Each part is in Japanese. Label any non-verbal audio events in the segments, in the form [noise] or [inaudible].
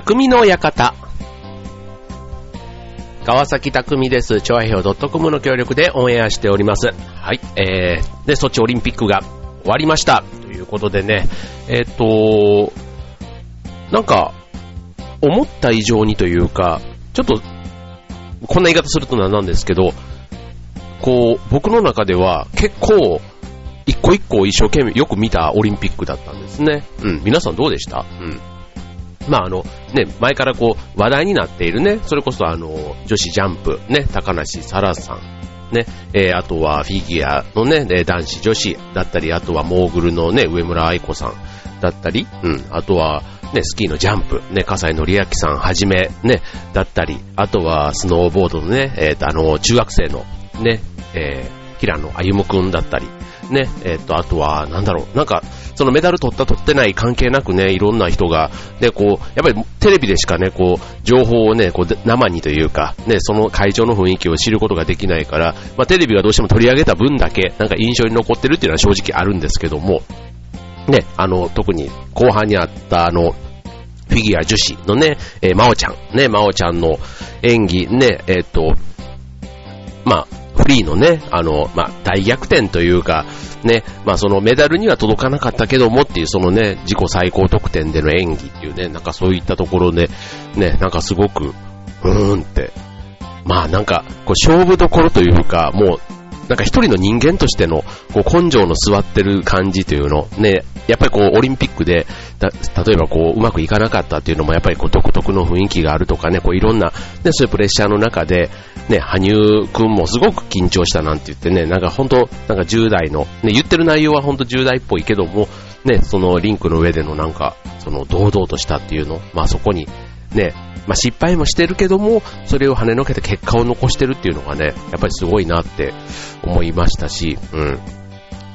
匠の館。川崎匠です。超平洋 .com の協力でオンエアしております。はい。えー、で、ソチオリンピックが終わりました。ということでね、えっ、と、なんか、思った以上にというか、ちょっと、こんな言い方するとなんなんですけど、こう、僕の中では結構、一個一個一生懸命よく見たオリンピックだったんですね。うん。皆さんどうでした？うん。まああの、ね、前からこう、話題になっているね、それこそあの、女子ジャンプ、ね、高梨沙羅さん、ね、えー、あとはフィギュアのね、男子女子だったり、あとはモーグルのね、上村愛子さん。だったり、うん、あとは、ね、スキーのジャンプ、ね、笠井紀明さんはじめ、ね、だったり、あとはスノーボードのね、えっ、と、あの、中学生の、ね、えー、平野歩夢くんだったり、ね、えっ、と、あとは、なんだろう、なんか、そのメダル取った取ってない関係なくね、いろんな人が、ね、こう、やっぱりテレビでしかね、こう、情報をね、こう、生にというか、ね、その会場の雰囲気を知ることができないから、まあ、テレビがどうしても取り上げた分だけ、なんか印象に残ってるっていうのは正直あるんですけども、ね、あの、特に後半にあったあの、フィギュア女子のね、えー、真央ちゃん、ね、真央ちゃんの演技、ね、えっ、と、まあ、リーのね、あの、まあ、大逆転というか、ね、まあそのメダルには届かなかったけどもっていうそのね、自己最高得点での演技っていうね、なんかそういったところで、ね、なんかすごく、うーんって、まあなんか、こう勝負どころというか、もう、なんか一人の人間としての、こう根性の座ってる感じというの、ね、やっぱりこうオリンピックで、例えばこううまくいかなかったっていうのもやっぱりこう独特の雰囲気があるとかね、こういろんな、ね、そういうプレッシャーの中で、ね、羽生くんもすごく緊張したなんて言ってね、なんか本当、なんか10代の、ね、言ってる内容は本当10代っぽいけども、ね、そのリンクの上でのなんか、その堂々としたっていうの、まあそこに、ね、まあ失敗もしてるけども、それを跳ねのけて結果を残してるっていうのがね、やっぱりすごいなって思いましたし、うん。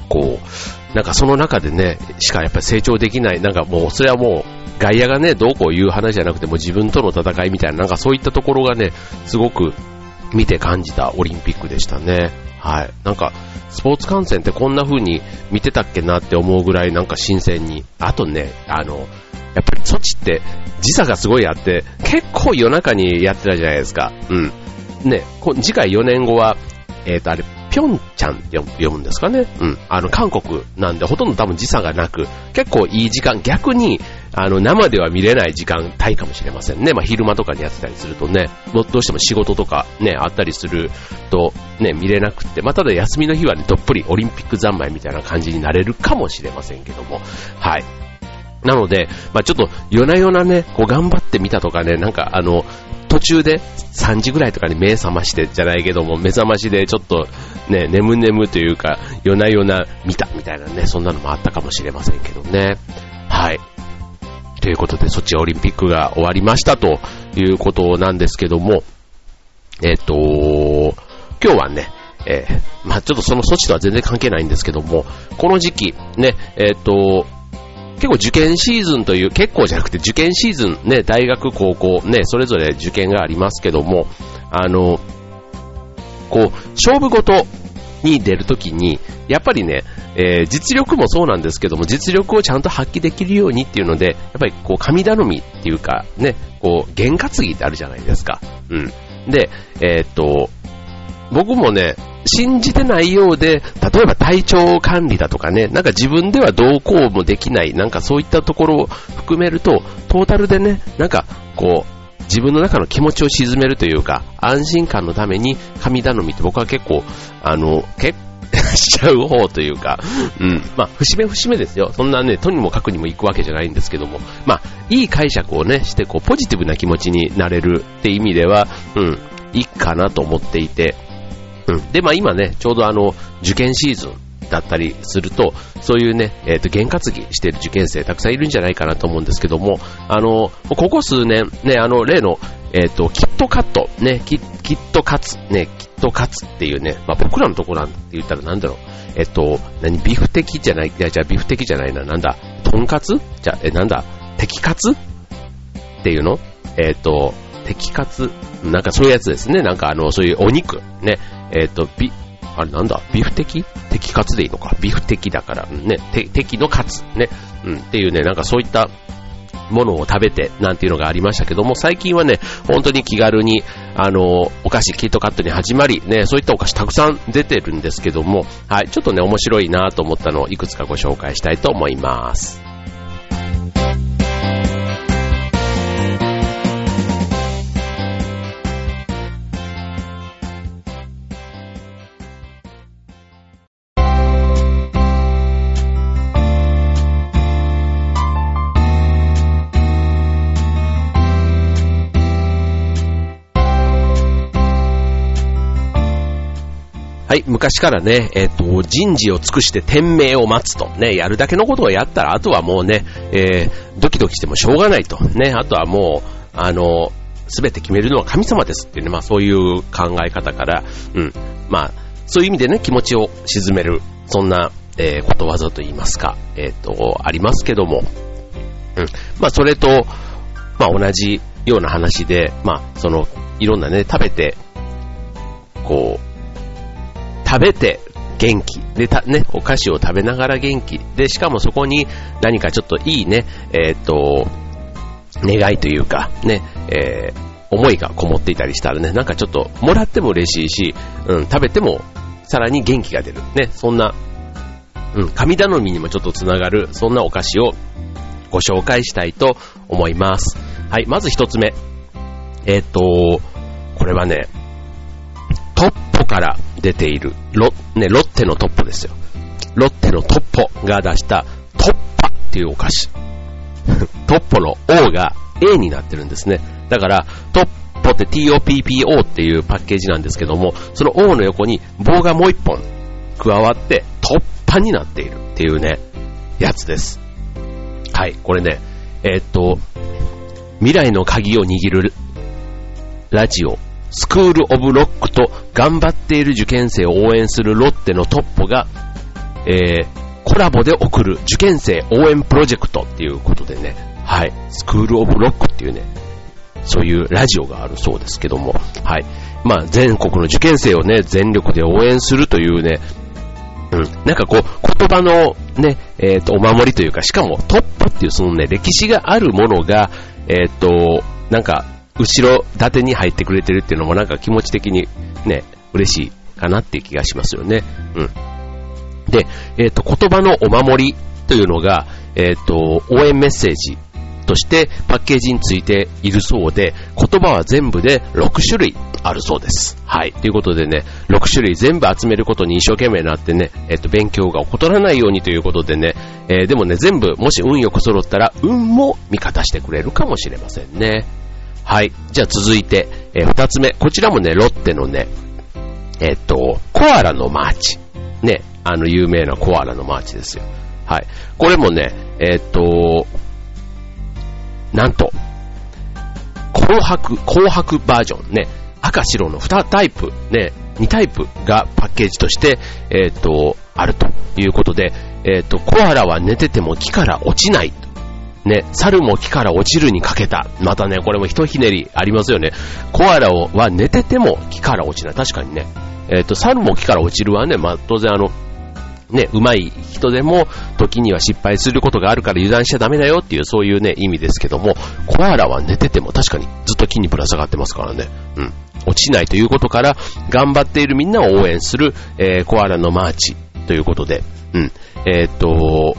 こう、なんかその中でね、しかやっぱり成長できない、なんかもう、それはもう、外野がね、どうこう言う話じゃなくても自分との戦いみたいな、なんかそういったところがね、すごく見て感じたオリンピックでしたね。はい。なんか、スポーツ観戦ってこんな風に見てたっけなって思うぐらいなんか新鮮に。あとね、あの、やっぱり措置って時差がすごいあって、結構夜中にやってたじゃないですか。うん。ね、次回4年後は、えっ、と、あれ、ぴょんちゃんって読むんですかね。うん。あの、韓国なんで、ほとんど多分時差がなく、結構いい時間、逆に、あの、生では見れない時間帯かもしれませんね。まあ、昼間とかにやってたりするとね、どうしても仕事とかね、あったりすると、ね、見れなくて、まあ、ただ休みの日はね、どっぷりオリンピック三昧みたいな感じになれるかもしれませんけども、はい。なので、まあ、ちょっと夜な夜なね、こう頑張ってみたとかね、なんかあの、途中で3時ぐらいとかに目覚ましてじゃないけども、目覚ましでちょっとね、眠々というか、夜な夜な見たみたいなね、そんなのもあったかもしれませんけどね。はい。ということで、ソチオリンピックが終わりましたということなんですけども、えっ、と、今日はね、えーまあちょっとその措置とは全然関係ないんですけども、この時期、ね、えっ、と、結構受験シーズンという、結構じゃなくて受験シーズン、ね、大学、高校、ね、それぞれ受験がありますけども、あの、こう、勝負事に出るときに、やっぱりね、えー実力もそうなんですけども、実力をちゃんと発揮できるようにっていうので、やっぱりこう、神頼みっていうか、ね、こう、験担ぎってあるじゃないですか。うん。で、えーっと、僕もね、信じてないようで、例えば体調管理だとかね、なんか自分ではどうこうもできない、なんかそういったところを含めると、トータルでね、なんかこう、自分の中の気持ちを鎮めるというか、安心感のために神頼みって僕は結構、あの、結しちゃう方というか、うん。まあ、節目節目ですよ。そんなね、とにもかくにも行くわけじゃないんですけども、まあ、いい解釈をね、して、こう、ポジティブな気持ちになれるって意味では、うん、いいかなと思っていて、うん。で、まあ今ね、ちょうどあの、受験シーズンだったりすると、そういうね、えっ、と、験担ぎしてる受験生たくさんいるんじゃないかなと思うんですけども、あの、ここ数年、ね、あの、例の、えっ、と、キットカット、ね、キキットカツ、ね、キットカツっていうね、まあ僕らのところなんて言ったらなんだろう、えっ、と、何、ビフ的じゃない、いや、じゃあビフ的じゃないな、なんだ、トンカツ？じゃあ、え、なんだ、敵カツ？っていうの？えっ、と、敵カツ？なんかそういうやつですね。なんかあの、そういうお肉、ね、えっ、と、ビ、あれなんだ？ビフ的敵カツでいいのか？ビフ的だから、うんね、て敵のカツ、ね、うん、っていうね、なんかそういったものを食べてなんていうのがありましたけども、最近はね、本当に気軽に、あの、お菓子キットカットに始まり、ね、そういったお菓子たくさん出てるんですけども、はい、ちょっとね、面白いなと思ったのをいくつかご紹介したいと思います。はい、昔からね、えっ、ー、と、人事を尽くして天命を待つと。ね、やるだけのことをやったら、あとはもうね、えー、ドキドキしてもしょうがないと。ね、あとはもう、あの、すべて決めるのは神様ですっていうね、まあそういう考え方から、うん、まあ、そういう意味でね、気持ちを沈める、そんな、えー、ことわざと言いますか、えっ、ー、と、ありますけども、うん、まあそれと、まあ同じような話で、まあその、いろんなね、食べて、こう、食べて元気。で、た、ね、お菓子を食べながら元気。で、しかもそこに何かちょっといいね、えっ、と、願いというか、ね、えー、思いがこもっていたりしたらね、なんかちょっともらっても嬉しいし、うん、食べてもさらに元気が出る。ね、そんな、うん、神頼みにもちょっとつながる、そんなお菓子をご紹介したいと思います。はい、まず一つ目。えっ、と、これはね、トッから出ている、ロ,、ね、ロッテのトッポですよ。ロッテのトッポが出したトッパっていうお菓子。[laughs] トッポの O が A になってるんですね。だから、トッポって TOPPO っていうパッケージなんですけども、その O の横に棒がもう一本加わって突破になっているっていうね、やつです。はい、これね、えー、っと、未来の鍵を握るラジオスクールオブロックと頑張っている受験生を応援するロッテのトッポが、えー、コラボで送る受験生応援プロジェクトっていうことでね、はい、スクールオブロックっていうね、そういうラジオがあるそうですけども、はい。まあ、全国の受験生をね、全力で応援するというね、うん、なんかこう、言葉のね、えっ、ー、と、お守りというか、しかもトッポっていうそのね、歴史があるものが、えっ、ー、と、なんか、後ろ盾に入ってくれてるっていうのもなんか気持ち的にね、嬉しいかなっていう気がしますよね。うん。で、えっ、ー、と、言葉のお守りというのが、えっ、ー、と、応援メッセージとしてパッケージについているそうで、言葉は全部で6種類あるそうです。はい。ということでね、6種類全部集めることに一生懸命なってね、えっ、と、勉強が怠らないようにということでね、えー、でもね、全部、もし運よく揃ったら、運も味方してくれるかもしれませんね。はい。じゃあ続いて、えー、二つ目。こちらもね、ロッテのね、えっ、と、コアラのマーチ。ね、あの有名なコアラのマーチですよ。はい。これもね、えっ、と、なんと、紅白、紅白バージョンね、赤白の2タイプ、ね、2タイプがパッケージとして、えっ、と、あるということで、えっ、と、コアラは寝てても木から落ちないね、猿も木から落ちるにかけた。またね、これもひひねりありますよね。コアラは寝てても木から落ちない。確かにね。えっ、ー、と、猿も木から落ちるはね、まあ当然あの、ね、上手い人でも時には失敗することがあるから油断しちゃダメだよっていうそういうね、意味ですけども、コアラは寝てても確かにずっと木にぶら下がってますからね。うん。落ちないということから、頑張っているみんなを応援する、えー、コアラのマーチということで、うん。えっ、と、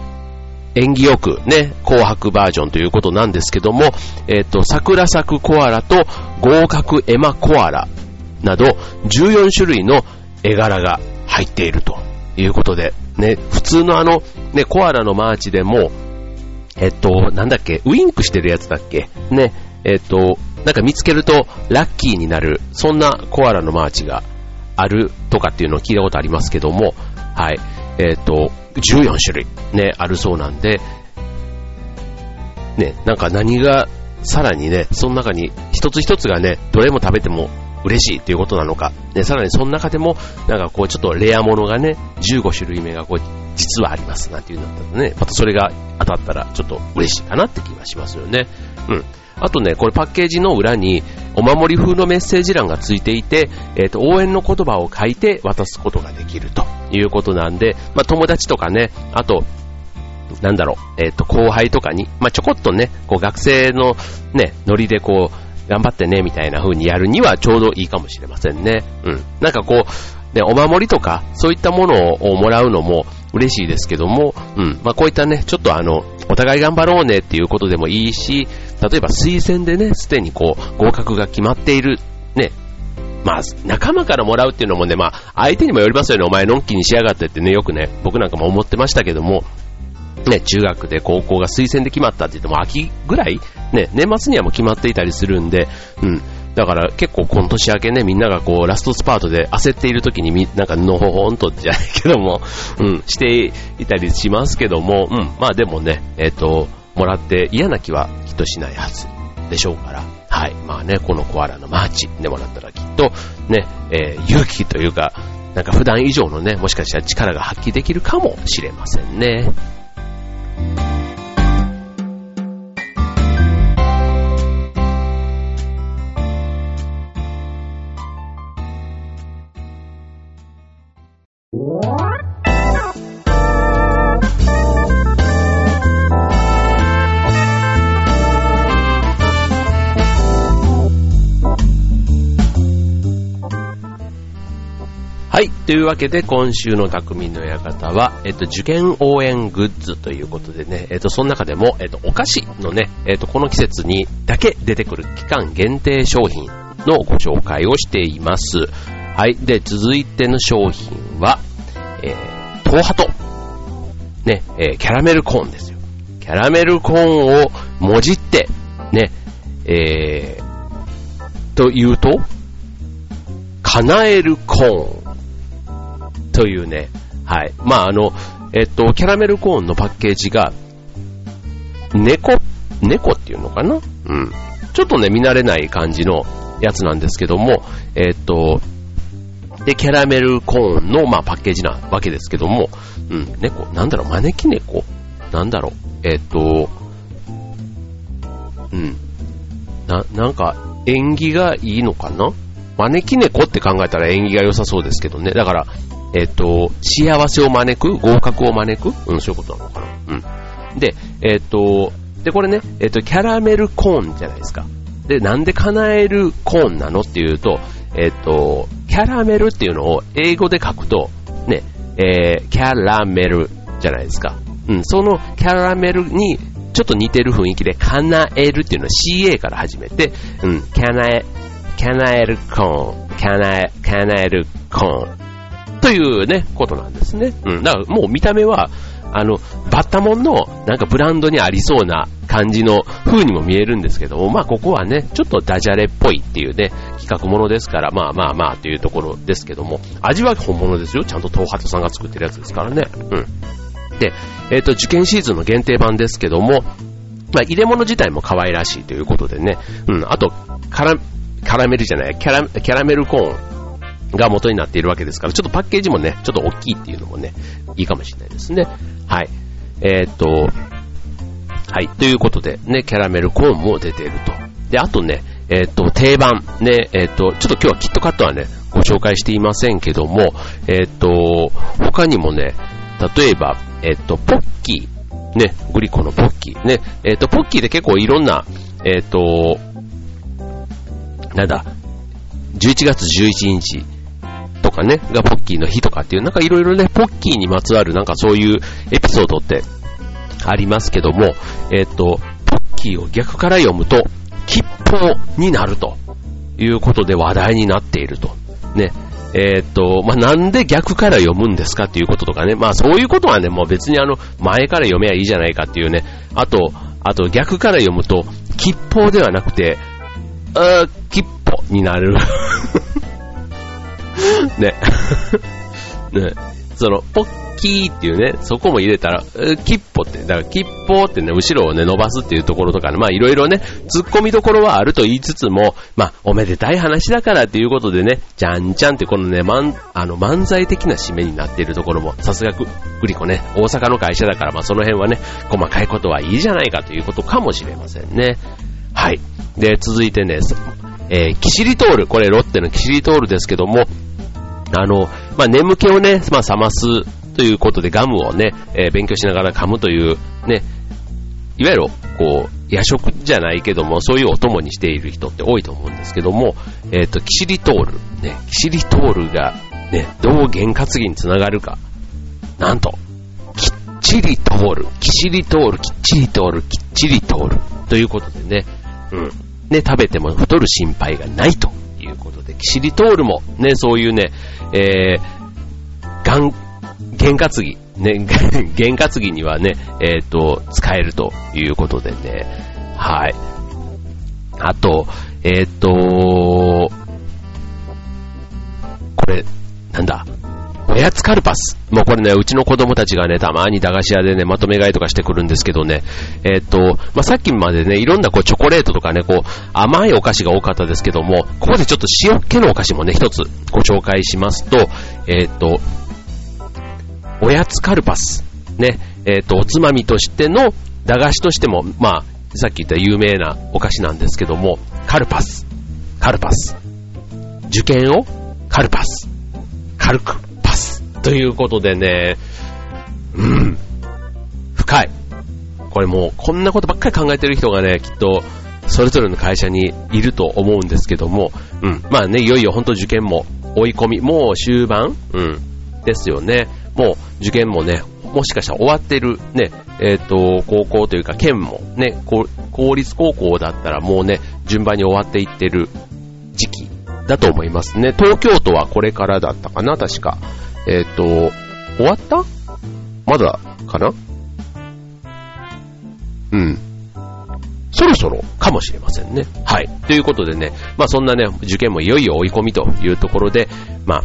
縁起よくね、紅白バージョンということなんですけども、えっ、ー、と、桜咲くコアラと合格絵馬コアラなど14種類の絵柄が入っているということで、ね、普通のあの、ね、コアラのマーチでも、えっと、なんだっけ、ウインクしてるやつだっけ？ね、えっと、なんか見つけるとラッキーになる、そんなコアラのマーチがあるとかっていうのを聞いたことありますけども、はい。えっ、と、14種類ね、あるそうなんで、ね、なんか何がさらにね、その中に一つ一つがね、どれも食べても嬉しいということなのか、ね、さらにその中でも、なんかこうちょっとレアものがね、15種類目がこう、実はありますなんていうんだったらね、またそれが当たったらちょっと嬉しいかなって気がしますよね。うん。あとね、これパッケージの裏にお守り風のメッセージ欄がついていて、えっ、ー、と、応援の言葉を書いて渡すことができるということなんで、まあ、友達とかね、あと、なんだろう、えっ、と、後輩とかに、まあ、ちょこっとね、こう学生のね、ノリでこう、頑張ってね、みたいな風にやるにはちょうどいいかもしれませんね。うん。なんかこう、ね、お守りとか、そういったものをもらうのも嬉しいですけども、うん。まあ、こういったね、ちょっとあの、お互い頑張ろうねっていうことでもいいし、例えば推薦でね、すでにこう、合格が決まっている、ね、まあ、仲間からもらうっていうのもね、まあ、相手にもよりますよね。お前のんきにしやがってってね、よくね、僕なんかも思ってましたけども、ね、中学で高校が推薦で決まったって言っても秋ぐらいね、年末にはもう決まっていたりするんで、うん。だから結構今年明けね、みんながこうラストスパートで焦っている時にみ、なんかのほほんとじゃないけども、うん、していたりしますけども、うん、まあでもね、えっ、ー、と、もらって嫌な気はきっとしないはずでしょうから、はい。まあね、このコアラのマーチでもらったらと、ね、えー、勇気というか、なんか普段以上のね、もしかしたら力が発揮できるかもしれませんね。はい。というわけで、今週の匠の館は、えっと、受験応援グッズということでね、えっと、その中でも、えっと、お菓子のね、えっと、この季節にだけ出てくる期間限定商品のご紹介をしています。はい。で、続いての商品は、えー、トーハト。ね、えー、キャラメルコーンですよ。キャラメルコーンをもじって、ね、えー、というと、叶えるコーン。というね、はい。まあ、あの、えっと、キャラメルコーンのパッケージが、猫、猫っていうのかな？うん。ちょっとね、見慣れない感じのやつなんですけども、えっと、で、キャラメルコーンの、まあ、パッケージなわけですけども、うん、猫、なんだろう、招き猫？なんだろう、えっと、うん、な、なんか、縁起がいいのかな？招き猫って考えたら縁起が良さそうですけどね。だから、えっ、と、幸せを招く合格を招く？うん、そういうことなのかなうん。で、えっ、と、で、これね、えっ、と、キャラメルコーンじゃないですか。で、なんで叶えるコーンなのっていうと、えっ、と、キャラメルっていうのを英語で書くと、ね、えー、キャラメルじゃないですか。うん、そのキャラメルにちょっと似てる雰囲気で、叶えるっていうのは CA から始めて、うん、叶え、叶えるコーン、叶え、叶えるコーン。というね、ことなんですね。うん。だからもう見た目は、あの、バッタモンのなんかブランドにありそうな感じの風にも見えるんですけども、まあここはね、ちょっとダジャレっぽいっていうね、企画ものですから、まあまあまあというところですけども、味は本物ですよ。ちゃんと東ハさんが作ってるやつですからね。うん。で、えっ、ー、と、受験シーズンの限定版ですけども、まあ入れ物自体も可愛らしいということでね、うん、あと、カラ、カラメルじゃない、キャラ、キャラメルコーン、が元になっているわけですから、ちょっとパッケージもね、ちょっと大きいっていうのもね、いいかもしれないですね。はい。えー、っと、はい。ということで、ね、キャラメルコーンも出ていると。で、あとね、えー、っと、定番、ね、えー、っと、ちょっと今日はキットカットはね、ご紹介していませんけども、えっと、他にもね、例えば、えっと、ポッキー、ね、グリコのポッキー、ね、えっと、ポッキーで結構いろんな、えっと、なんだ、11月11日かね、がポッキーの日とかっていう、なんかいろいろね、ポッキーにまつわるなんかそういうエピソードってありますけども、えっ、と、ポッキーを逆から読むと、吉報になるということで話題になっていると。ね。えっ、と、まあ、なんで逆から読むんですかっていうこととかね。まあ、そういうことはね、もう別にあの、前から読めばいいじゃないかっていうね。あと、あと逆から読むと、吉報ではなくて、あ吉報になる。[laughs] ね。[laughs] ね。その、ポッキーっていうね、そこも入れたら、キッポって、だからキッポってね、後ろをね、伸ばすっていうところとかね、まあいろいろね、突っ込みどころはあると言いつつも、まあおめでたい話だからっていうことでね、じゃんじゃんってこのね、まん、あの、漫才的な締めになっているところも、さすがくグリコね、大阪の会社だから、まあその辺はね、細かいことはいいじゃないかということかもしれませんね。はい。で、続いてね、えー、キシリトール、これロッテのキシリトールですけども、あの、まあ、眠気をね、まあ、覚ますということでガムをね、えー、勉強しながら噛むという、ね、いわゆる、こう、夜食じゃないけども、そういうお供にしている人って多いと思うんですけども、えっ、ー、と、キシリトール、ね、キシリトールが、ね、どう験担ぎにつながるか。なんと、きっちり通る、キシリトール、きっちり通る、きっちり通る。ということでね、うん。ね、食べても太る心配がないとことで、キシリトールもね、そういうね、えー、がん、験担ぎ、ね、験担ぎにはね、えっ、ー、と、使えるということでね、はい。あと、えっ、ー、と、これ、なんだ、おやつカルパス。もうこれね、うちの子供たちがね、たまに駄菓子屋でね、まとめ買いとかしてくるんですけどね、えっ、ー、と、まあ、さっきまでね、いろんなこうチョコレートとかね、こう、甘いお菓子が多かったですけども、ここでちょっと塩っ気のお菓子もね、一つご紹介しますと、えっ、ー、と、おやつカルパス。ね、えっ、ー、と、おつまみとしての、駄菓子としても、まあ、さっき言った有名なお菓子なんですけども、カルパス。カルパス。受験をカルパス。カルクパス。ということでね、うん、深い。これもう、こんなことばっかり考えてる人がね、きっと、それぞれの会社にいると思うんですけども、うん、まあね、いよいよ本当受験も追い込み、もう終盤、うん、ですよね。もう受験もね、もしかしたら終わってるね、えっ、ー、と、高校というか県もね、公立高校だったらもうね、順番に終わっていってる時期だと思いますね。東京都はこれからだったかな、確か。えっ、ー、と、終わった？まだかな？うん。そろそろかもしれませんね。はい。ということでね、まあそんなね、受験もいよいよ追い込みというところで、まあ、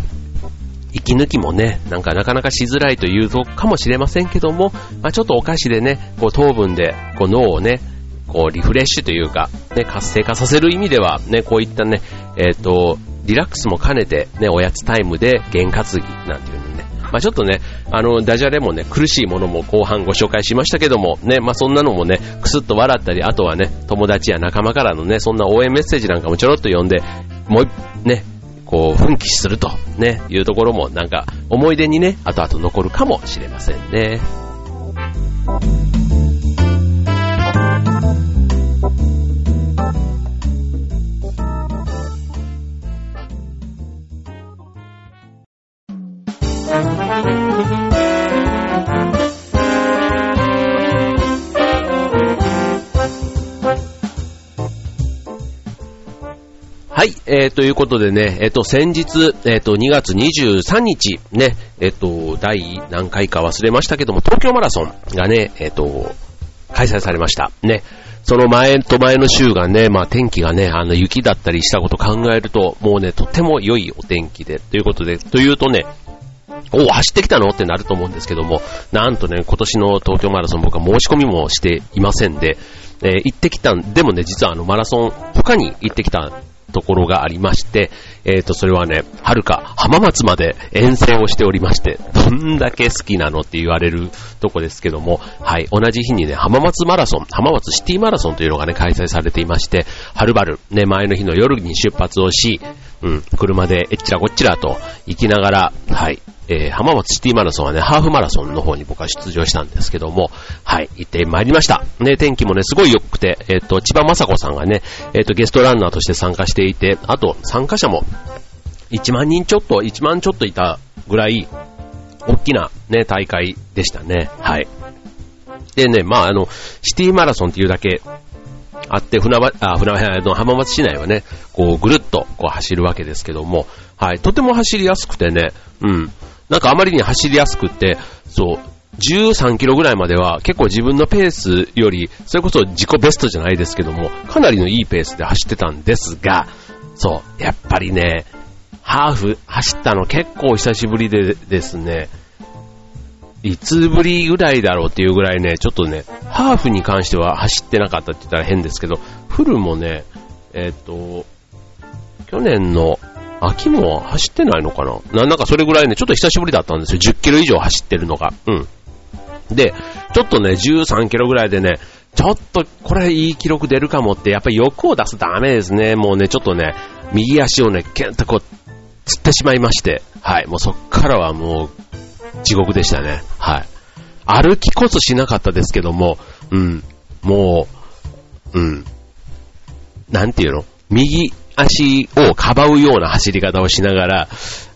息抜きもね、なんかなかなかしづらいというとかもしれませんけども、まあ、ちょっとお菓子でね、こう糖分でこう脳をね、こうリフレッシュというか、ね、活性化させる意味では、ね、こういったね、えっ、ー、と、リラックスも兼ねて、ね、おやつタイムで験担ぎなんていうのね、まあ、ちょっとね、あの、ダジャレもね、苦しいものも後半ご紹介しましたけども、ね、まあ、そんなのもね、くすっと笑ったり、あとはね、友達や仲間からのね、そんな応援メッセージなんかもちょろっと読んで、もう、ね、こう、奮起すると、ね、いうところもなんか思い出にね、後々残るかもしれませんね。はい、えー、ということでね、えっ、ー、と、先日、えっ、ー、と、2月23日、ね、えっ、と、第何回か忘れましたけども、東京マラソンがね、えっ、と、開催されました。ね。その前と前の週がね、まあ天気がね、あの雪だったりしたこと考えると、もうね、とっても良いお天気で、ということで、というとね、お走ってきたの？ってなると思うんですけども、なんとね、今年の東京マラソン僕は申し込みもしていませんで、えー、行ってきたん、でもね、実はあのマラソン、他に行ってきたところがありまして、えっ、ー、と、それはね、はるか浜松まで遠征をしておりまして、どんだけ好きなのって言われるとこですけども、はい、同じ日にね、浜松マラソン、浜松シティマラソンというのがね、開催されていまして、はるばる、ね、前の日の夜に出発をし、うん、車でえっちらこっちらと行きながら、はい、えー、浜松シティマラソンはね、ハーフマラソンの方に僕は出場したんですけども、はい、行ってまいりました。ね、天気もね、すごい良くて、えっ、ー、と、千葉雅子さんがね、えっ、ー、と、ゲストランナーとして参加していて、あと、参加者も、1万人ちょっと、1万ちょっといたぐらい、大きなね、大会でしたね。はい。でね、まあ、あの、シティマラソンっていうだけあって、船場、あ、船場の浜松市内はね、こう、ぐるっとこう走るわけですけども、はい、とても走りやすくてね、うん、なんかあまりに走りやすくって、そう、13キロぐらいまでは結構自分のペースより、それこそ自己ベストじゃないですけども、かなりのいいペースで走ってたんですが、そう、やっぱりね、ハーフ走ったの結構久しぶりでですね、いつぶりぐらいだろうっていうぐらいね、ちょっとね、ハーフに関しては走ってなかったって言ったら変ですけど、フルもね、えっ、と、去年の秋も走ってないのかな？なんかそれぐらいね、ちょっと久しぶりだったんですよ。10キロ以上走ってるのが。うん。で、ちょっとね、13キロぐらいでね、ちょっとこれいい記録出るかもって、やっぱり欲を出すとダメですね。もうね、ちょっとね、右足をね、キュンとこう、つってしまいまして、はい、もうそっからはもう、地獄でしたね。はい。歩きこそしなかったですけども、うん、もう、うん、なんていうの？右足をかばうような走り方をしながら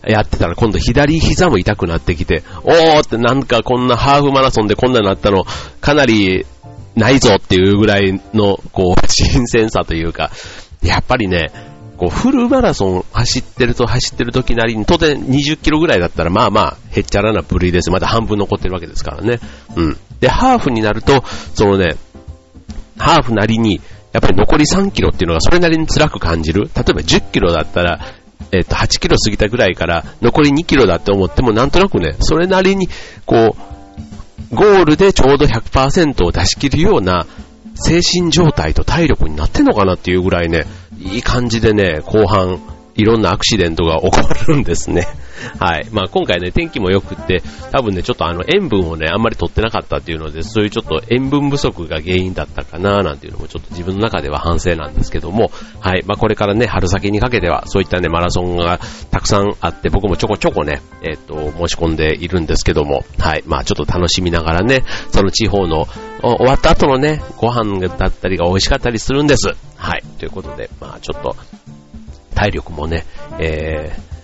やってたら今度左膝も痛くなってきて、おーってなんかこんなハーフマラソンでこんなになったのかなりないぞっていうぐらいのこう新鮮さというか、やっぱりね、こうフルマラソン走ってると走ってる時なりに、当然20キロぐらいだったらまあまあへっちゃらな部類です。まだ半分残ってるわけですからね。うん。で、ハーフになると、そのね、ハーフなりにやっぱり残り3キロっていうのがそれなりに辛く感じる。例えば10キロだったら、えっ、と、8キロ過ぎたぐらいから残り2キロだって思ってもなんとなくね、それなりに、こう、ゴールでちょうど100%を出し切るような精神状態と体力になってんのかなっていうぐらいね、いい感じでね、後半、いろんなアクシデントが起こるんですね。[laughs] はい。まあ今回ね、天気も良くって、多分ね、ちょっとあの塩分をね、あんまり取ってなかったっていうので、そういうちょっと塩分不足が原因だったかななんていうのもちょっと自分の中では反省なんですけども、はい。まあこれからね、春先にかけては、そういったね、マラソンがたくさんあって、僕もちょこちょこね、えっ、と、申し込んでいるんですけども、はい。まあちょっと楽しみながらね、その地方の終わった後のね、ご飯だったりが美味しかったりするんです。はい。ということで、まあちょっと、体力もね、えー、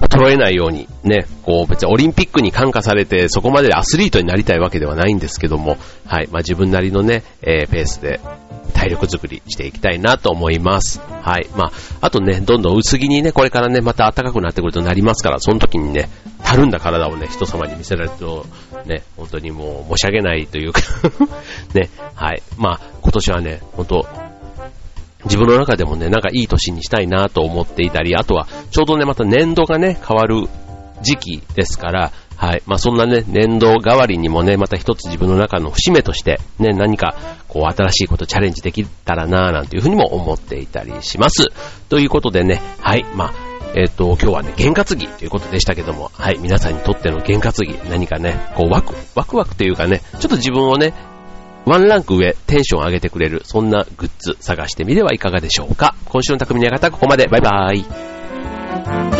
衰えないようにね、こう別にオリンピックに感化されてそこまでアスリートになりたいわけではないんですけども、はい、まあ自分なりのね、えー、ペースで体力作りしていきたいなと思います。はい。まあ、あとね、どんどん薄着にね、これからね、また暖かくなってくるとなりますから、その時にね、たるんだ体をね、人様に見せられると、ね、本当にもう申し訳ないというか [laughs] ね、はい。まあ、今年はね、本当自分の中でもね、なんかいい年にしたいなと思っていたり、あとは、ちょうどね、また年度がね、変わる時期ですから、はい。まあ、そんなね、年度代わりにもね、また一つ自分の中の節目として、ね、何か、こう、新しいことチャレンジできたらなぁ、なんていうふうにも思っていたりします。ということでね、はい。まあ、えっ、ー、と、今日はね、験担ぎということでしたけども、はい。皆さんにとっての験担ぎ、何かね、こう、ワク、ワクワクというかね、ちょっと自分をね、ワンランク上、テンション上げてくれる、そんなグッズ探してみてはいかがでしょうか。今週の匠の館、ここまで。バイバーイ。